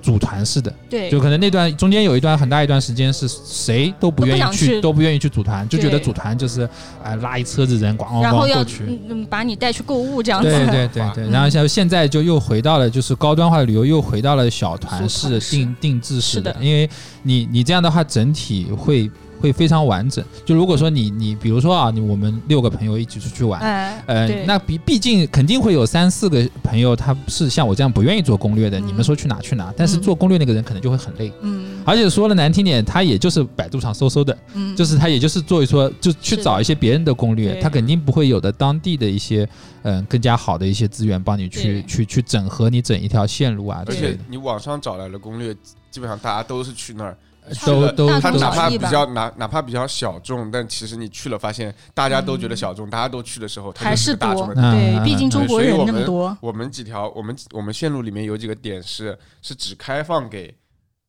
组团式的，对，就可能那段中间有一段很大一段时间是谁都不愿意去，都不愿意去组团，就觉得组团就是呃拉一车子人咣咣咣过去，嗯，把你带去购物这样子。对对对对，然后像现在就又回到了就是高端化的旅游，又回到了小团式定定制式的，因为你你这样的话整体会。会非常完整。就如果说你你比如说啊，你我们六个朋友一起出去玩，呃，那毕毕竟肯定会有三四个朋友，他是像我这样不愿意做攻略的。你们说去哪去哪，但是做攻略那个人可能就会很累。嗯，而且说的难听点，他也就是百度上搜搜的，嗯，就是他也就是做一说，就去找一些别人的攻略，他肯定不会有的当地的一些嗯更加好的一些资源帮你去去去整合你整一条线路啊。而且你网上找来的攻略，基本上大家都是去那儿。都都，他哪怕比较哪哪怕比较小众，但其实你去了发现，大家都觉得小众，大家都去的时候，还是大众。对，毕竟中国人那么多。我们几条，我们我们线路里面有几个点是是只开放给。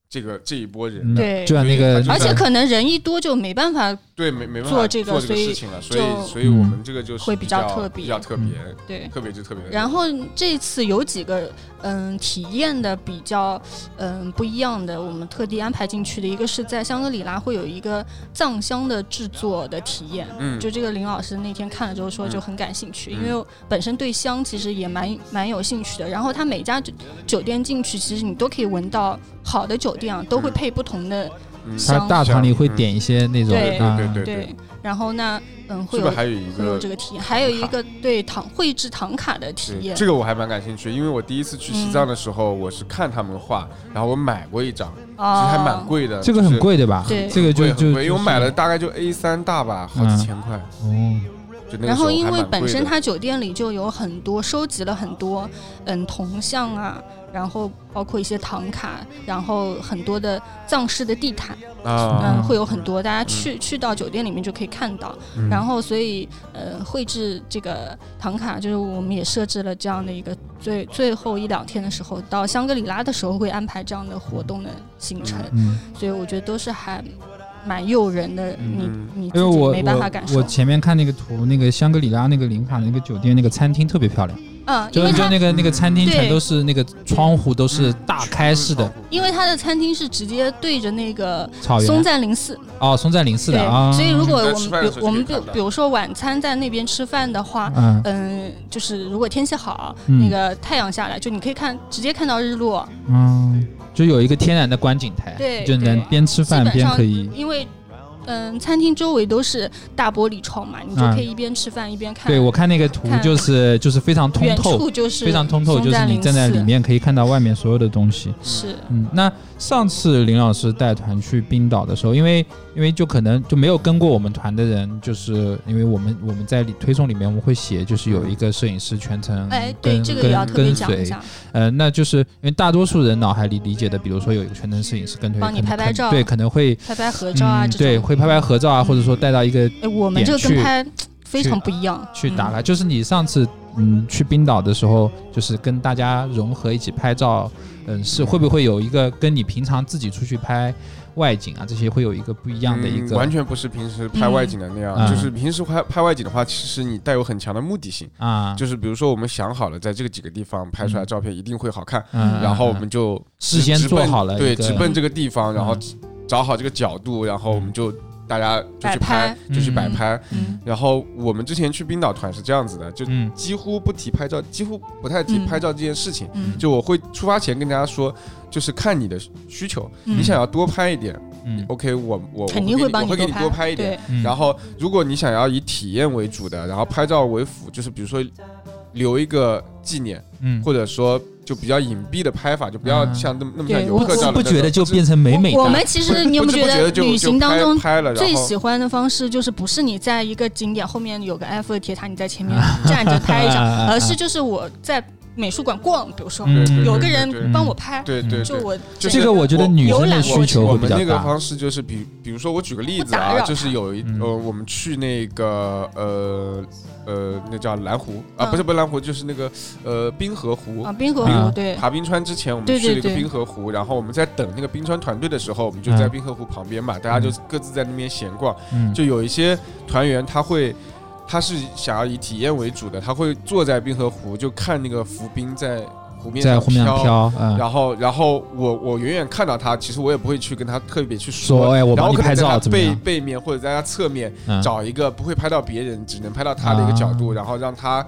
这个这一波人，对，就像那个，而且可能人一多就没办法，对，没没办法做这个事情了，所以所以我们这个就是会比较特别，比较特别，对，特别就特别。然后这次有几个嗯体验的比较嗯不一样的，我们特地安排进去的一个是在香格里拉会有一个藏香的制作的体验，嗯，就这个林老师那天看了之后说就很感兴趣，因为本身对香其实也蛮蛮有兴趣的。然后他每家酒酒店进去，其实你都可以闻到。好的酒店啊，都会配不同的香。它大堂里会点一些那种，对对对对。然后那嗯，会有还有一个这个体验，还有一个对唐绘制唐卡的体验。这个我还蛮感兴趣，因为我第一次去西藏的时候，我是看他们画，然后我买过一张，其实还蛮贵的。这个很贵对吧？对，这个就就因为我买了大概就 A 三大吧，好几千块。哦。然后因为本身它酒店里就有很多收集了很多嗯铜像啊。然后包括一些唐卡，然后很多的藏式的地毯，嗯，会有很多，大家去去到酒店里面就可以看到。然后所以呃，绘制这个唐卡，就是我们也设置了这样的一个最最后一两天的时候，到香格里拉的时候会安排这样的活动的行程。所以我觉得都是还蛮诱人的。你你自己没办法感受。我前面看那个图，那个香格里拉那个林卡那个酒店那个餐厅特别漂亮。嗯，就就那个那个餐厅全都是那个窗户都是大开式的，因为它的餐厅是直接对着那个松赞林寺哦，松赞林寺的啊，所以如果我们比我们比比如说晚餐在那边吃饭的话，嗯，就是如果天气好，那个太阳下来，就你可以看直接看到日落，嗯，就有一个天然的观景台，对，就能边吃饭边可以，因为。嗯，餐厅周围都是大玻璃窗嘛，你就可以一边吃饭一边看。对，我看那个图就是就是非常通透，就是非常通透，就是你站在里面可以看到外面所有的东西。是，嗯，那上次林老师带团去冰岛的时候，因为因为就可能就没有跟过我们团的人，就是因为我们我们在推送里面我们会写，就是有一个摄影师全程哎，对这个也要特别讲一下。呃，那就是因为大多数人脑海里理解的，比如说有一个全程摄影师跟推，帮你拍拍照，对，可能会拍拍合照啊，对，会。拍拍合照啊，或者说带到一个，哎，我们这个跟拍非常不一样，去打卡。就是你上次嗯去冰岛的时候，就是跟大家融合一起拍照，嗯，是会不会有一个跟你平常自己出去拍？外景啊，这些会有一个不一样的一个，完全不是平时拍外景的那样。就是平时拍拍外景的话，其实你带有很强的目的性啊。就是比如说，我们想好了，在这个几个地方拍出来照片一定会好看，然后我们就事先做好了，对，直奔这个地方，然后找好这个角度，然后我们就大家就去拍，就去摆拍。然后我们之前去冰岛团是这样子的，就几乎不提拍照，几乎不太提拍照这件事情。就我会出发前跟大家说。就是看你的需求，你想要多拍一点，嗯，OK，我我肯定会帮你多拍一点。然后，如果你想要以体验为主的，然后拍照为辅，就是比如说留一个纪念，嗯，或者说就比较隐蔽的拍法，就不要像那么那么像游客照不觉得就变成美美。我们其实你有没有觉得旅行当中拍了最喜欢的方式就是不是你在一个景点后面有个埃菲尔铁塔，你在前面站着拍一张，而是就是我在。美术馆逛，比如说有个人帮我拍，对对，就我这个我觉得女生的需求会比较大。那个方式就是比比如说我举个例子啊，就是有一呃我们去那个呃呃那叫蓝湖啊，不是不是蓝湖，就是那个呃冰河湖。啊冰河湖对。爬冰川之前我们去了一个冰河湖，然后我们在等那个冰川团队的时候，我们就在冰河湖旁边嘛，大家就各自在那边闲逛，就有一些团员他会。他是想要以体验为主的，他会坐在冰河湖，就看那个浮冰在湖面在湖面上飘，然后，然后我我远远看到他，其实我也不会去跟他特别去说，哎，我帮你拍照，背背面或者在他侧面找一个不会拍到别人，只能拍到他的一个角度，然后让他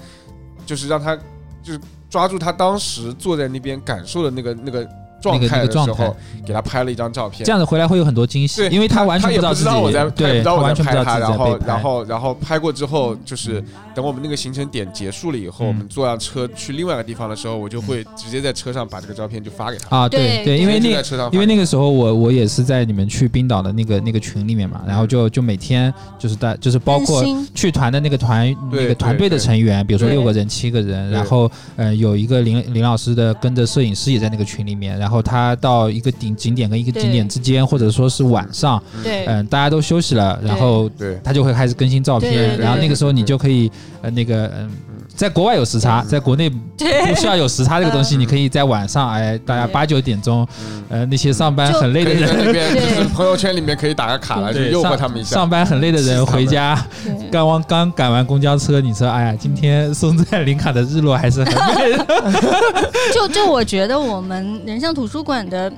就是让他就是抓住他当时坐在那边感受的那个那个。状态的时候，给他拍了一张照片，这样子回来会有很多惊喜，因为他完全不知道自己，对，完全不知道他，然后，然后，然后拍过之后，就是等我们那个行程点结束了以后，我们坐上车去另外一个地方的时候，我就会直接在车上把这个照片就发给他。啊，对对，因为那因为那个时候我我也是在你们去冰岛的那个那个群里面嘛，然后就就每天就是大就是包括去团的那个团那个团队的成员，比如说六个人七个人，然后呃有一个林林老师的跟着摄影师也在那个群里面，然后。然后他到一个景景点跟一个景点之间，或者说是晚上，对，嗯，大家都休息了，然后他就会开始更新照片，然后那个时候你就可以，呃，那个，嗯。在国外有时差，在国内不需要有时差这个东西，你可以在晚上，哎，大家八九点钟，呃，那些上班很累的人，那边就是朋友圈里面可以打个卡来，就诱惑他们一下。上班很累的人回家，刚完刚赶完公交车，你说，哎呀，今天松赞林卡的日落还是很美。就就我觉得我们人像图书馆的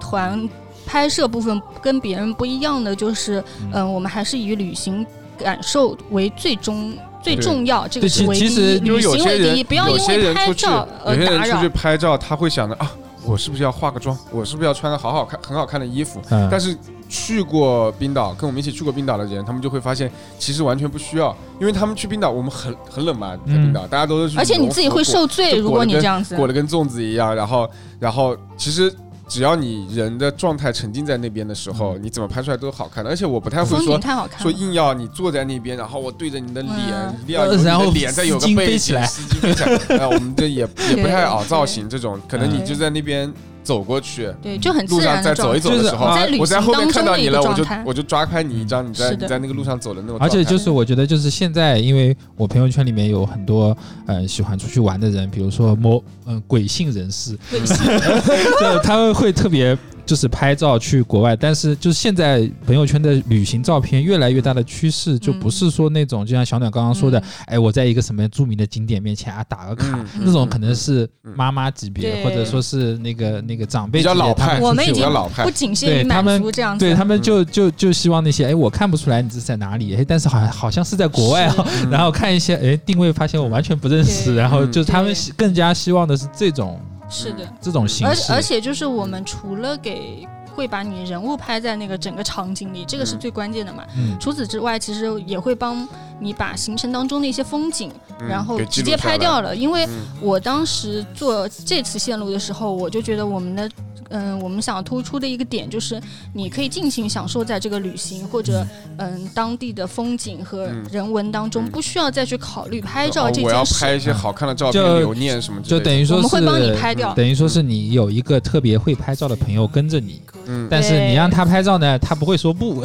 团拍摄部分跟别人不一样的就是，嗯，我们还是以旅行感受为最终。最重要，这个是唯一。旅行为第一，不要因为拍照而打扰。有些人出去拍照，他会想着啊，我是不是要化个妆？我是不是要穿个好好看、很好看的衣服？但是去过冰岛，跟我们一起去过冰岛的人，他们就会发现，其实完全不需要，因为他们去冰岛，我们很很冷嘛，在冰岛，大家都是去。而且你自己会受罪，如果你这样子裹得跟粽子一样，然后，然后其实。只要你人的状态沉浸在那边的时候，你怎么拍出来都好看的。而且我不太会说说硬要你坐在那边，然后我对着你的脸，一定要然后脸 再有个背景，丝巾飞起来。我们这也也不太好造型，这种可能你就在那边。走过去，对，就很路上再走一走的时候，我在后面看到你了，我就我就抓拍你一张，你在你在那个路上走的那种。而且就是我觉得就是现在，因为我朋友圈里面有很多呃喜欢出去玩的人，比如说某嗯鬼性人士，鬼性，对，他们会特别。就是拍照去国外，但是就是现在朋友圈的旅行照片越来越大的趋势，就不是说那种就像小暖刚刚说的，哎，我在一个什么著名的景点面前啊打个卡，那种可能是妈妈级别，或者说是那个那个长辈比较老派，我们已经老派，不仅限于满足这样，对他们就就就希望那些哎，我看不出来你是在哪里，哎，但是好像好像是在国外哦，然后看一些哎定位发现我完全不认识，然后就他们更加希望的是这种。是的，这种形式，而而且就是我们除了给会把你人物拍在那个整个场景里，这个是最关键的嘛。除此之外，其实也会帮你把行程当中的一些风景，然后直接拍掉了。因为我当时做这次线路的时候，我就觉得我们的。嗯，我们想突出的一个点就是，你可以尽情享受在这个旅行或者嗯。当地的风景和人文当中，不需要再去考虑拍照这件事。我要拍一些好看的照片留念什么，就等于说我们会帮你拍掉。等于说是你有一个特别会拍照的朋友跟着你，嗯，但是你让他拍照呢，他不会说不，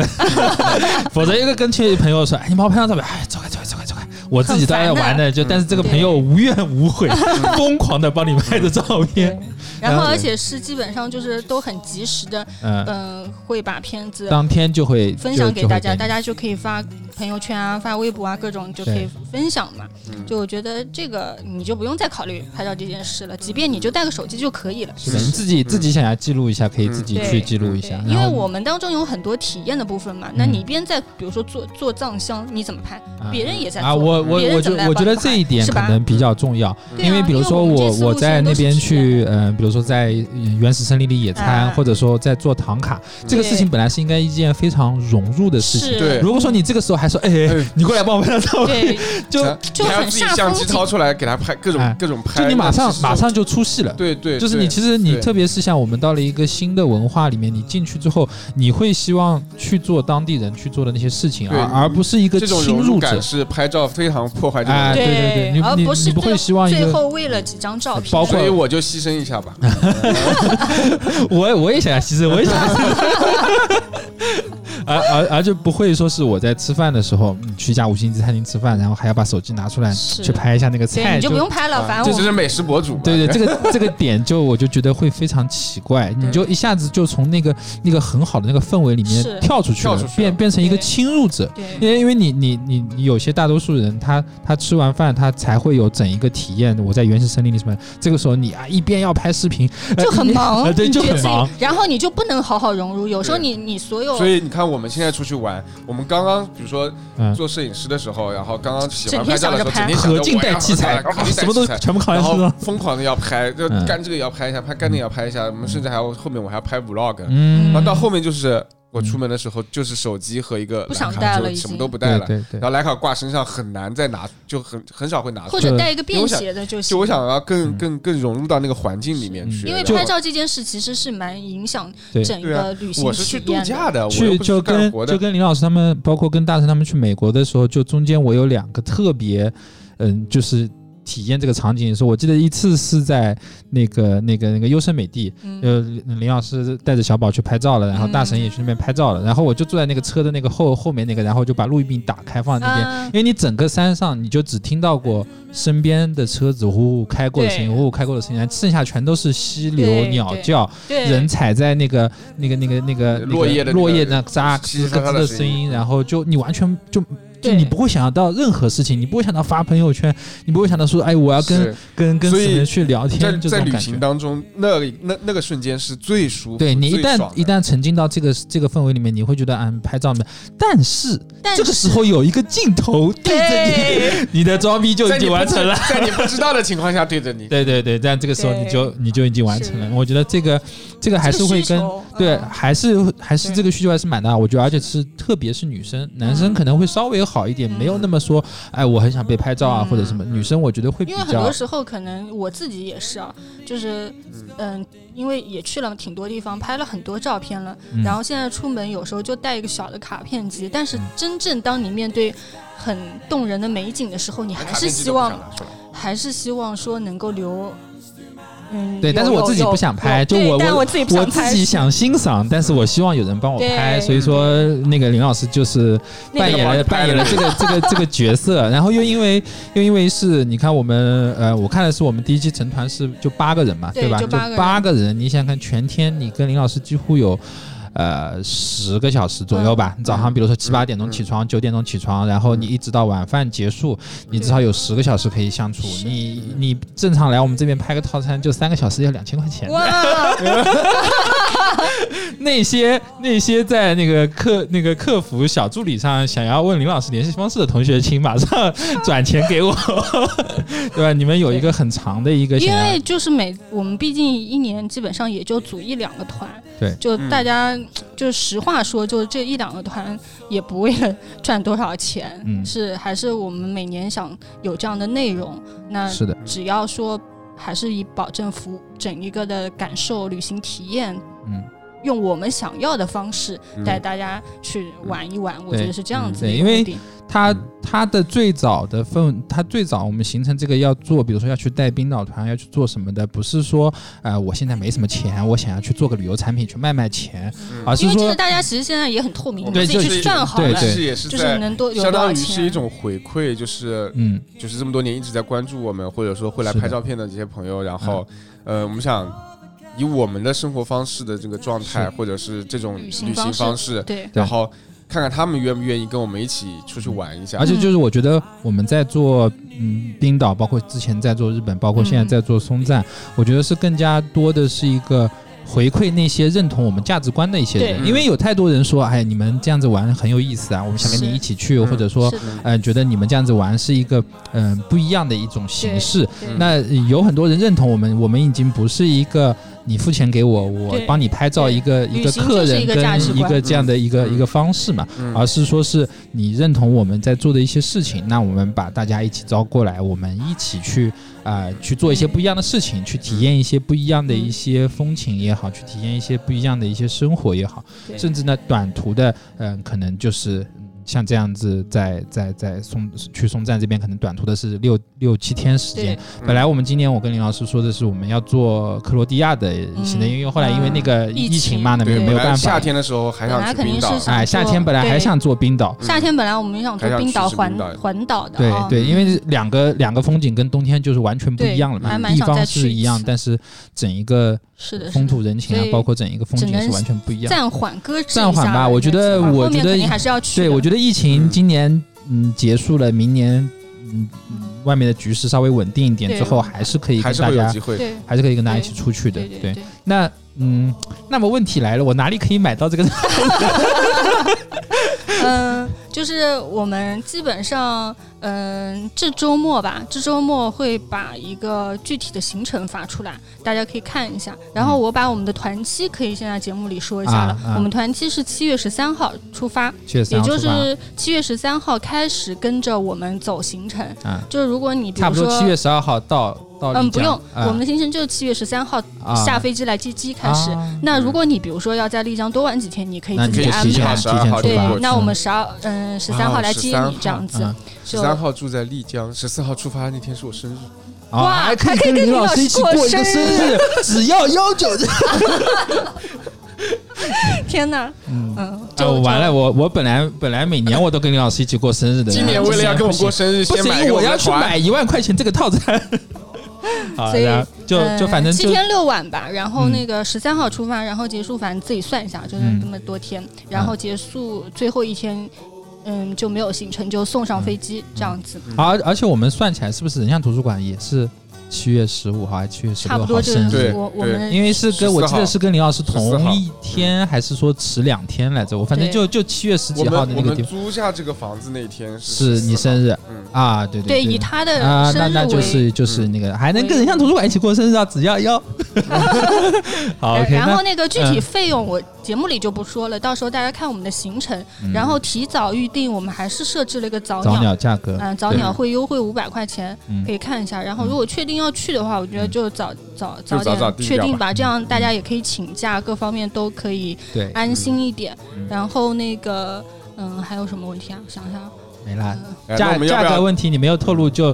否则一个跟去朋友说，哎，你帮我拍张照片，哎，走开走开走开，我自己当然玩的，就但是这个朋友无怨无悔，疯狂的帮你拍的照片。然后，而且是基本上就是都很及时的，嗯，会把片子当天就会分享给大家，大家就可以发朋友圈啊，发微博啊，各种就可以分享嘛。就我觉得这个你就不用再考虑拍照这件事了，即便你就带个手机就可以了。是的，你自己自己想要记录一下，可以自己去记录一下。因为我们当中有很多体验的部分嘛，那你边在比如说做做藏香，你怎么拍？别人也在啊，我我我觉我觉得这一点可能比较重要，因为比如说我我在那边去，嗯，比如说在原始森林里野餐，或者说在做唐卡，这个事情本来是应该一件非常融入的事情。对，如果说你这个时候还说，哎，你过来帮我拍张照，片，就就很自己相机掏出来给他拍各种各种拍，就你马上马上就出戏了。对对，就是你其实你特别是像我们到了一个新的文化里面，你进去之后，你会希望去做当地人去做的那些事情，而而不是一个侵入者。是拍照非常破坏这个。对对对，而不是不会希望最后为了几张照片，所以我就牺牲一下吧。我我也想要牺牲，我也想要牺牲。而而而就不会说是我在吃饭的时候，去一家五星级餐厅吃饭，然后还要把手机拿出来去拍一下那个菜，你就不用拍了，反正这就是美食博主。对对，这个这个点就我就觉得会非常奇怪，你就一下子就从那个那个很好的那个氛围里面跳出去了，变变成一个侵入者。因为因为你你你你有些大多数人，他他吃完饭他才会有整一个体验。我在原始森林里什么，这个时候你啊一边要拍视频就很忙，对，就很忙，然后你就不能好好融入。有时候你你所有，所以你看我们现在出去玩。我们刚刚比如说做摄影师的时候，然后刚刚喜欢拍照的时候，整天合镜带器材，什么都全部靠然后疯狂的要拍，就干这个也要拍一下，拍干那个要拍一下。我们甚至还要后面我还要拍 vlog，嗯然后到后面就是。我出门的时候就是手机和一个不想带了，什么都不带了。然后徕卡挂身上很难再拿，就很很少会拿。或者带一个便携的就行。就我想要更更更融入到那个环境里面去。因为拍照这件事其实是蛮影响整个旅行我是去度假的，去就跟就跟林老师他们，包括跟大成他们去美国的时候，就中间我有两个特别，嗯，就是。体验这个场景的时候，我记得一次是在那个那个那个优胜美地，呃，林老师带着小宝去拍照了，然后大神也去那边拍照了，然后我就坐在那个车的那个后后面那个，然后就把录音笔打开放在那边，因为你整个山上你就只听到过身边的车子呼呼开过的声音，呼呼开过的声音，剩下全都是溪流、鸟叫、人踩在那个那个那个那个落叶的落叶那扎吱嘎吱的声音，然后就你完全就。就你不会想到任何事情，你不会想到发朋友圈，你不会想到说，哎，我要跟跟跟谁人去聊天。在在旅行当中，那那那个瞬间是最舒服。对你一旦一旦沉浸到这个这个氛围里面，你会觉得，嗯，拍照呢。但是这个时候有一个镜头对着你，你的装逼就已经完成了。在你不知道的情况下对着你。对 对对，但这个时候你就你就已经完成了。我觉得这个这个还是会跟对，还是还是这个需求还是蛮大。我觉得，而且是特别是女生，男生可能会稍微。好一点，没有那么说，哎，我很想被拍照啊，或者什么。女生我觉得会，因为很多时候可能我自己也是啊，就是嗯，因为也去了挺多地方，拍了很多照片了，然后现在出门有时候就带一个小的卡片机。但是真正当你面对很动人的美景的时候，你还是希望，还是希望说能够留。对，但是我自己不想拍，就我我我自己想欣赏，但是我希望有人帮我拍，所以说那个林老师就是扮演了扮演了这个这个这个角色，然后又因为又因为是你看我们呃，我看的是我们第一期成团是就八个人嘛，对吧？就八个人，你想想看，全天你跟林老师几乎有。呃，十个小时左右吧。早上比如说七八点钟起床，九点钟起床，然后你一直到晚饭结束，你至少有十个小时可以相处。你你正常来我们这边拍个套餐就三个小时要两千块钱。那些那些在那个客那个客服小助理上想要问林老师联系方式的同学，请马上转钱给我，对吧？你们有一个很长的一个，因为就是每我们毕竟一年基本上也就组一两个团，对，就大家。就实话说，就这一两个团也不为了赚多少钱，是还是我们每年想有这样的内容。那是的，只要说还是以保证服整一个的感受、旅行体验，嗯，用我们想要的方式带大家去玩一玩。我觉得是这样子，因为。它它的最早的份，它最早我们形成这个要做，比如说要去带冰岛团，要去做什么的，不是说呃我现在没什么钱，我想要去做个旅游产品去卖卖钱，而是说大家其实现在也很透明，自己去算好了，就是能多相当于是一种回馈，就是嗯，就是这么多年一直在关注我们，或者说会来拍照片的这些朋友，然后呃，我们想以我们的生活方式的这个状态，或者是这种旅行方式，对，然后。看看他们愿不愿意跟我们一起出去玩一下，而且就是我觉得我们在做嗯冰岛，包括之前在做日本，包括现在在做松赞，我觉得是更加多的是一个回馈那些认同我们价值观的一些人，因为有太多人说，哎，你们这样子玩很有意思啊，我们想跟你一起去，或者说，嗯，觉得你们这样子玩是一个嗯不一样的一种形式。那有很多人认同我们，我们已经不是一个。你付钱给我，我帮你拍照，一个一个客人跟一个这样的一个一个方式嘛，而是说是你认同我们在做的一些事情，那我们把大家一起招过来，我们一起去啊去做一些不一样的事情，去体验一些不一样的一些风情也好，去体验一些不一样的一些生活也好，甚至呢短途的，嗯，可能就是。像这样子，在在在松去松赞这边，可能短途的是六六七天时间。本来我们今年我跟林老师说的是，我们要做克罗地亚的行程，因为后来因为那个疫情嘛，那没没有办法。夏天的时候还想去冰岛，哎，夏天本来还想做冰岛。夏天本来我们想做冰岛环环岛的。对对，因为两个两个风景跟冬天就是完全不一样了嘛，地方是一样，但是整一个。是的，风土人情啊，包括整一个风景是完全不一样。暂缓搁置暂缓吧，我觉得，我觉得还是要去。对，我觉得疫情今年嗯结束了，明年嗯外面的局势稍微稳定一点之后，还是可以跟大家，还是可以跟大家一起出去的。对，那嗯，那么问题来了，我哪里可以买到这个？嗯，就是我们基本上，嗯，这周末吧，这周末会把一个具体的行程发出来，大家可以看一下。然后我把我们的团期可以先在节目里说一下了。我们团期是七月十三号出发，也就是七月十三号开始跟着我们走行程。就是如果你比如说七月十二号到。嗯，不用，我们的行程就是七月十三号下飞机来接机开始。那如果你比如说要在丽江多玩几天，你可以自己安排。对，那我们十二嗯十三号来接你这样子。十三号住在丽江，十四号出发那天是我生日。哇，还可以跟林老师一起过一个生日，只要幺九。天哪，嗯，就完了。我我本来本来每年我都跟林老师一起过生日的，今年为了要跟我过生日，不行我要去买一万块钱这个套餐。所以就就反正七天六晚吧，然后那个十三号出发，然后结束，反正自己算一下，就是这么多天，然后结束最后一天，嗯，就没有行程，就送上飞机这样子。而而且我们算起来，是不是人像图书馆也是？七月十五号还是七月十六号生日？我我们因为是跟我记得是跟林老师同一天，还是说迟两天来着？我反正就就七月十几号的那个地方。租下这个房子那天是你生日，啊，对对对，以他的啊，那那就是就是那个还能跟人像图书馆一起过生日啊，只要要。好。然后那个具体费用我。节目里就不说了，到时候大家看我们的行程，然后提早预定。我们还是设置了一个早鸟价格，嗯，早鸟会优惠五百块钱，可以看一下。然后如果确定要去的话，我觉得就早早早点确定吧，这样大家也可以请假，各方面都可以安心一点。然后那个，嗯，还有什么问题啊？想想。没啦，价价格问题你没有透露，就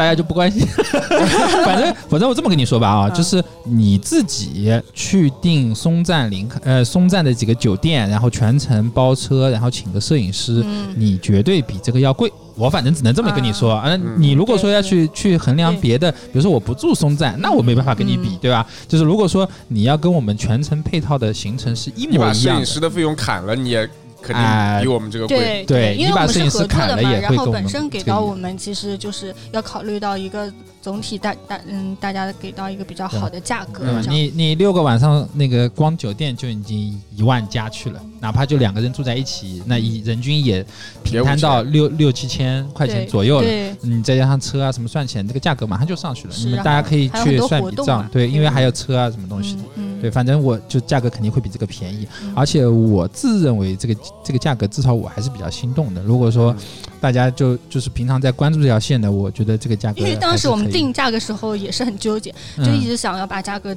大家就不关心。反正反正我这么跟你说吧啊，就是你自己去订松赞林呃松赞的几个酒店，然后全程包车，然后请个摄影师，你绝对比这个要贵。我反正只能这么跟你说啊。你如果说要去去衡量别的，比如说我不住松赞，那我没办法跟你比，对吧？就是如果说你要跟我们全程配套的行程是一模一样，把摄影师的费用砍了，你也。肯定比我们这个贵，对，因为我们是合作的嘛，然后本身给到我们，其实就是要考虑到一个总体大大嗯，大家给到一个比较好的价格。你你六个晚上那个光酒店就已经一万加去了，哪怕就两个人住在一起，那一人均也平摊到六六七千块钱左右了。你再加上车啊什么算起来，这个价格马上就上去了。你们大家可以去算笔账，对，因为还有车啊什么东西的。嗯。对，反正我就价格肯定会比这个便宜，而且我自认为这个这个价格至少我还是比较心动的。如果说大家就就是平常在关注这条线的，我觉得这个价格，因为当时我们定价的时候也是很纠结，就一直想要把价格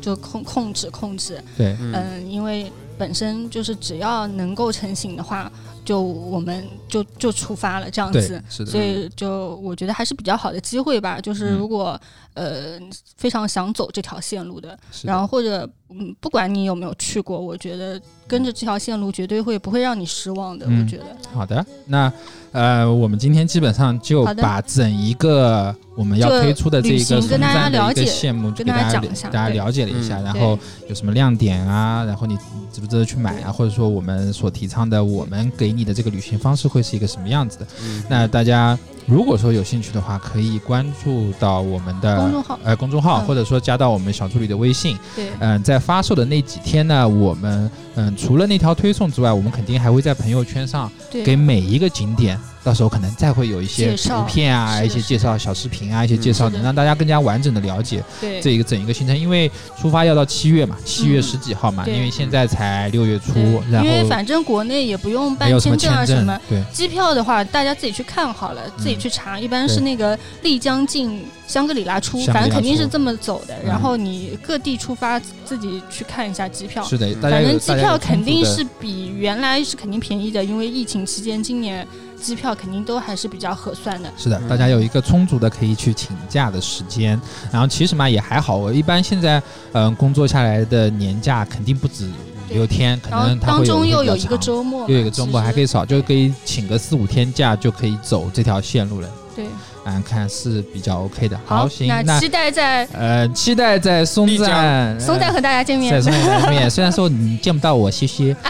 就控控制控制。对，嗯，因为本身就是只要能够成型的话。就我们就就出发了这样子，所以就我觉得还是比较好的机会吧。就是如果呃非常想走这条线路的，然后或者嗯不管你有没有去过，我觉得跟着这条线路绝对会不会让你失望的。我觉得好的，那。呃，我们今天基本上就把整一个我们要推出的这一个跟大家了解项目给大家大家了解了一下，然后有什么亮点啊，然后你值不值得去买啊，或者说我们所提倡的我们给你的这个旅行方式会是一个什么样子的？那大家。如果说有兴趣的话，可以关注到我们的公众号，呃，公众号，或者说加到我们小助理的微信。对，嗯，在发售的那几天呢，我们嗯，除了那条推送之外，我们肯定还会在朋友圈上给每一个景点。到时候可能再会有一些图片啊，一些介绍小视频啊，一些介绍，能让大家更加完整的了解这一个整一个行程。因为出发要到七月嘛，七月十几号嘛，因为现在才六月初，然后因为反正国内也不用办签证啊什么，对，机票的话大家自己去看好了，自己去查，一般是那个丽江进香格里拉出，反正肯定是这么走的。然后你各地出发自己去看一下机票，是的，反正机票肯定是比原来是肯定便宜的，因为疫情期间今年。机票肯定都还是比较合算的。是的，大家有一个充足的可以去请假的时间。然后其实嘛也还好，我一般现在嗯工作下来的年假肯定不止五六天，可能当中又有一个周末，又有一个周末还可以少，就可以请个四五天假就可以走这条线路了。对，嗯，看是比较 OK 的。好，行，那期待在呃期待在松赞，松赞和大家见面，在松赞见面。虽然说你见不到我，谢谢。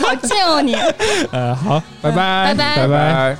好贱哦你！呃，好，拜拜，拜拜，拜拜。